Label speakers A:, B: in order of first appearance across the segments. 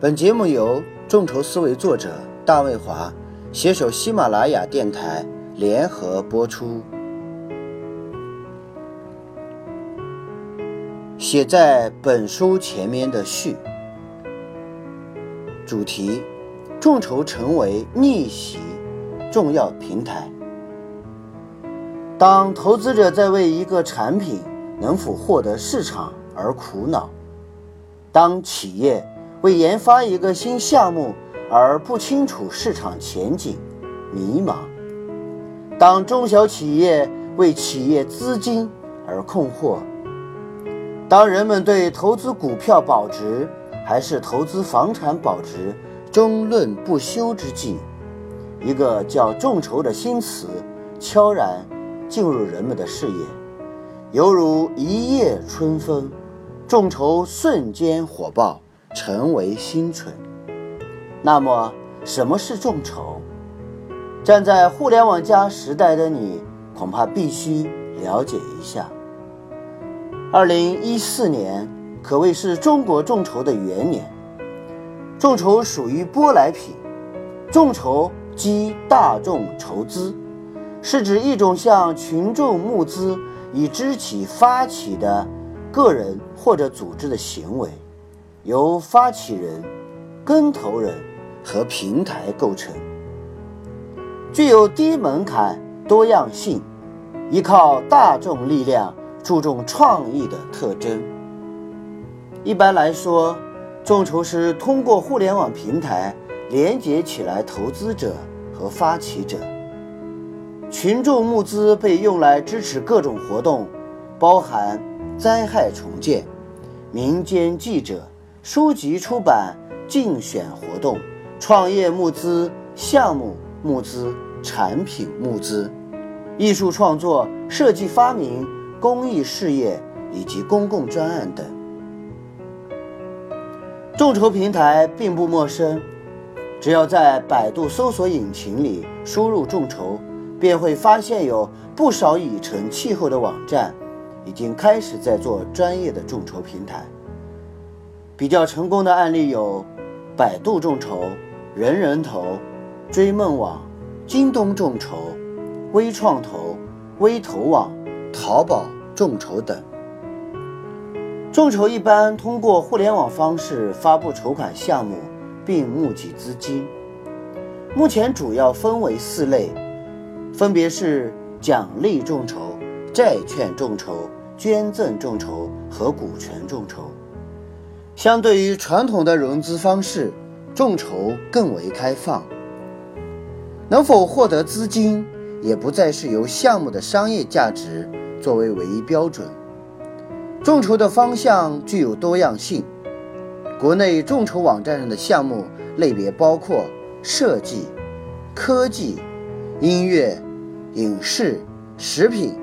A: 本节目由众筹思维作者大卫华携手喜马拉雅电台联合播出。写在本书前面的序，主题：众筹成为逆袭重要平台。当投资者在为一个产品能否获得市场而苦恼，当企业为研发一个新项目而不清楚市场前景、迷茫；当中小企业为企业资金而困惑；当人们对投资股票保值还是投资房产保值争论不休之际，一个叫众筹的新词悄然进入人们的视野，犹如一夜春风，众筹瞬间火爆。成为新存。那么，什么是众筹？站在互联网加时代的你，恐怕必须了解一下。二零一四年可谓是中国众筹的元年。众筹属于舶来品，众筹即大众筹资，是指一种向群众募资以支起发起的个人或者组织的行为。由发起人、跟投人和平台构成，具有低门槛、多样性、依靠大众力量、注重创意的特征。一般来说，众筹是通过互联网平台连接起来投资者和发起者。群众募资被用来支持各种活动，包含灾害重建、民间记者。书籍出版、竞选活动、创业募资、项目募资、产品募资、艺术创作、设计发明、公益事业以及公共专案等。众筹平台并不陌生，只要在百度搜索引擎里输入“众筹”，便会发现有不少已成气候的网站，已经开始在做专业的众筹平台。比较成功的案例有：百度众筹、人人投、追梦网、京东众筹、微创投、微投网、淘宝众筹等。众筹一般通过互联网方式发布筹款项目，并募集资金。目前主要分为四类，分别是奖励众筹、债券众筹、捐赠众筹和股权众筹。相对于传统的融资方式，众筹更为开放。能否获得资金，也不再是由项目的商业价值作为唯一标准。众筹的方向具有多样性。国内众筹网站上的项目类别包括设计、科技、音乐、影视、食品、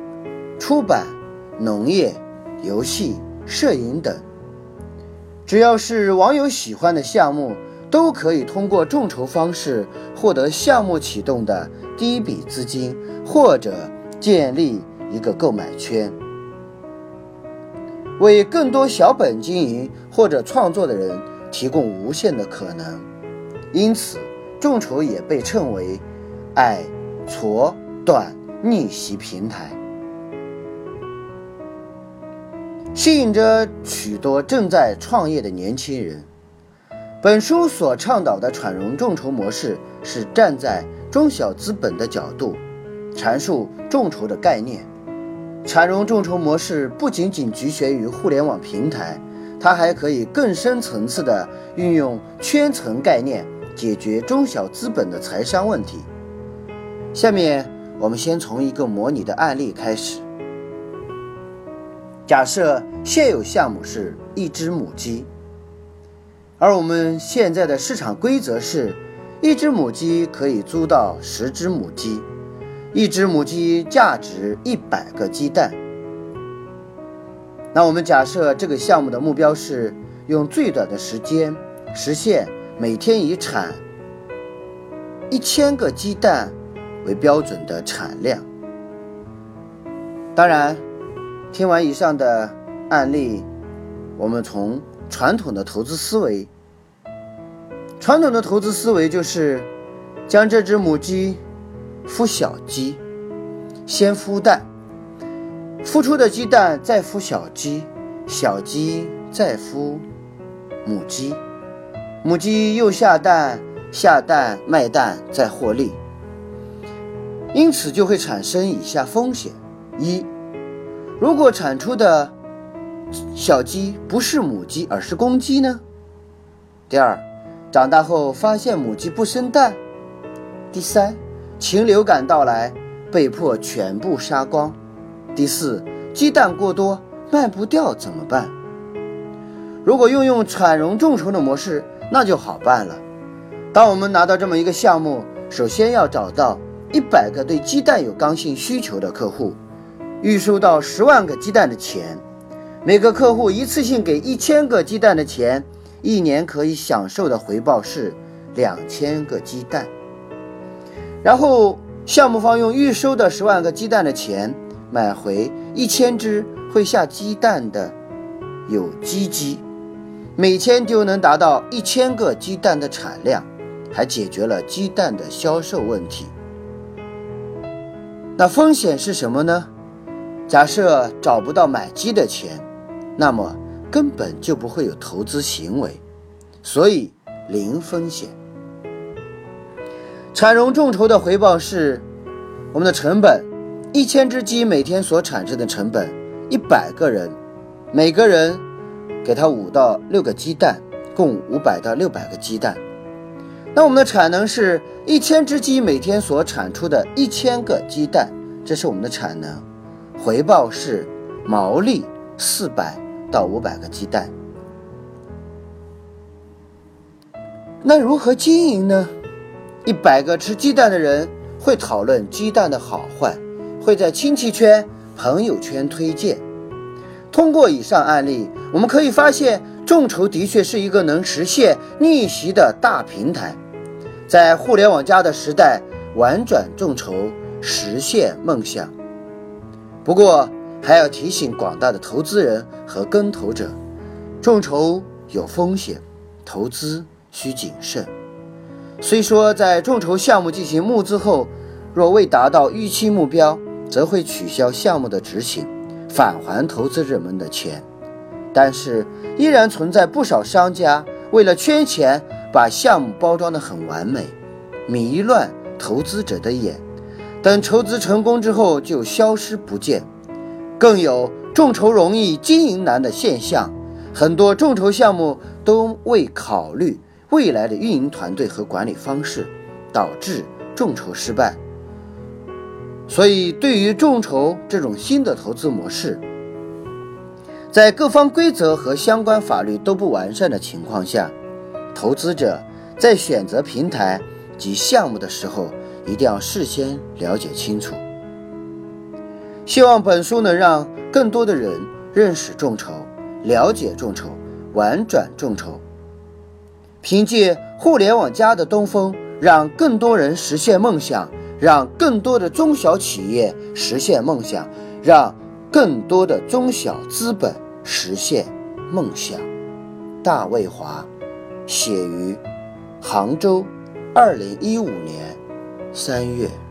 A: 出版、农业、游戏、摄影等。只要是网友喜欢的项目，都可以通过众筹方式获得项目启动的第一笔资金，或者建立一个购买圈，为更多小本经营或者创作的人提供无限的可能。因此，众筹也被称为“矮、矬、短逆袭平台”。吸引着许多正在创业的年轻人。本书所倡导的产融众筹模式是站在中小资本的角度阐述众筹的概念。产融众筹模式不仅仅局限于互联网平台，它还可以更深层次的运用圈层概念解决中小资本的财商问题。下面我们先从一个模拟的案例开始。假设现有项目是一只母鸡，而我们现在的市场规则是，一只母鸡可以租到十只母鸡，一只母鸡价值一百个鸡蛋。那我们假设这个项目的目标是用最短的时间实现每天以产一千个鸡蛋为标准的产量。当然。听完以上的案例，我们从传统的投资思维传统的投资思维就是将这只母鸡孵小鸡，先孵蛋，孵出的鸡蛋再孵小鸡，小鸡再孵母鸡，母鸡又下蛋，下蛋卖蛋再获利。因此就会产生以下风险：一，如果产出的小鸡不是母鸡而是公鸡呢？第二，长大后发现母鸡不生蛋；第三，禽流感到来，被迫全部杀光；第四，鸡蛋过多卖不掉怎么办？如果运用产绒众筹的模式，那就好办了。当我们拿到这么一个项目，首先要找到一百个对鸡蛋有刚性需求的客户，预收到十万个鸡蛋的钱。每个客户一次性给一千个鸡蛋的钱，一年可以享受的回报是两千个鸡蛋。然后项目方用预收的十万个鸡蛋的钱买回一千只会下鸡蛋的有机鸡，每天就能达到一千个鸡蛋的产量，还解决了鸡蛋的销售问题。那风险是什么呢？假设找不到买鸡的钱。那么根本就不会有投资行为，所以零风险。产融众筹的回报是我们的成本：一千只鸡每天所产生的成本，一百个人，每个人给他五到六个鸡蛋，共五百到六百个鸡蛋。那我们的产能是一千只鸡每天所产出的一千个鸡蛋，这是我们的产能。回报是毛利四百。到五百个鸡蛋，那如何经营呢？一百个吃鸡蛋的人会讨论鸡蛋的好坏，会在亲戚圈、朋友圈推荐。通过以上案例，我们可以发现，众筹的确是一个能实现逆袭的大平台。在互联网加的时代，玩转众筹，实现梦想。不过，还要提醒广大的投资人和跟投者，众筹有风险，投资需谨慎。虽说在众筹项目进行募资后，若未达到预期目标，则会取消项目的执行，返还投资者们的钱，但是依然存在不少商家为了圈钱，把项目包装得很完美，迷乱投资者的眼，等筹资成功之后就消失不见。更有众筹容易经营难的现象，很多众筹项目都未考虑未来的运营团队和管理方式，导致众筹失败。所以，对于众筹这种新的投资模式，在各方规则和相关法律都不完善的情况下，投资者在选择平台及项目的时候，一定要事先了解清楚。希望本书能让更多的人认识众筹、了解众筹、玩转众筹。凭借互联网加的东风，让更多人实现梦想，让更多的中小企业实现梦想，让更多的中小资本实现梦想。大卫华，写于杭州，二零一五年三月。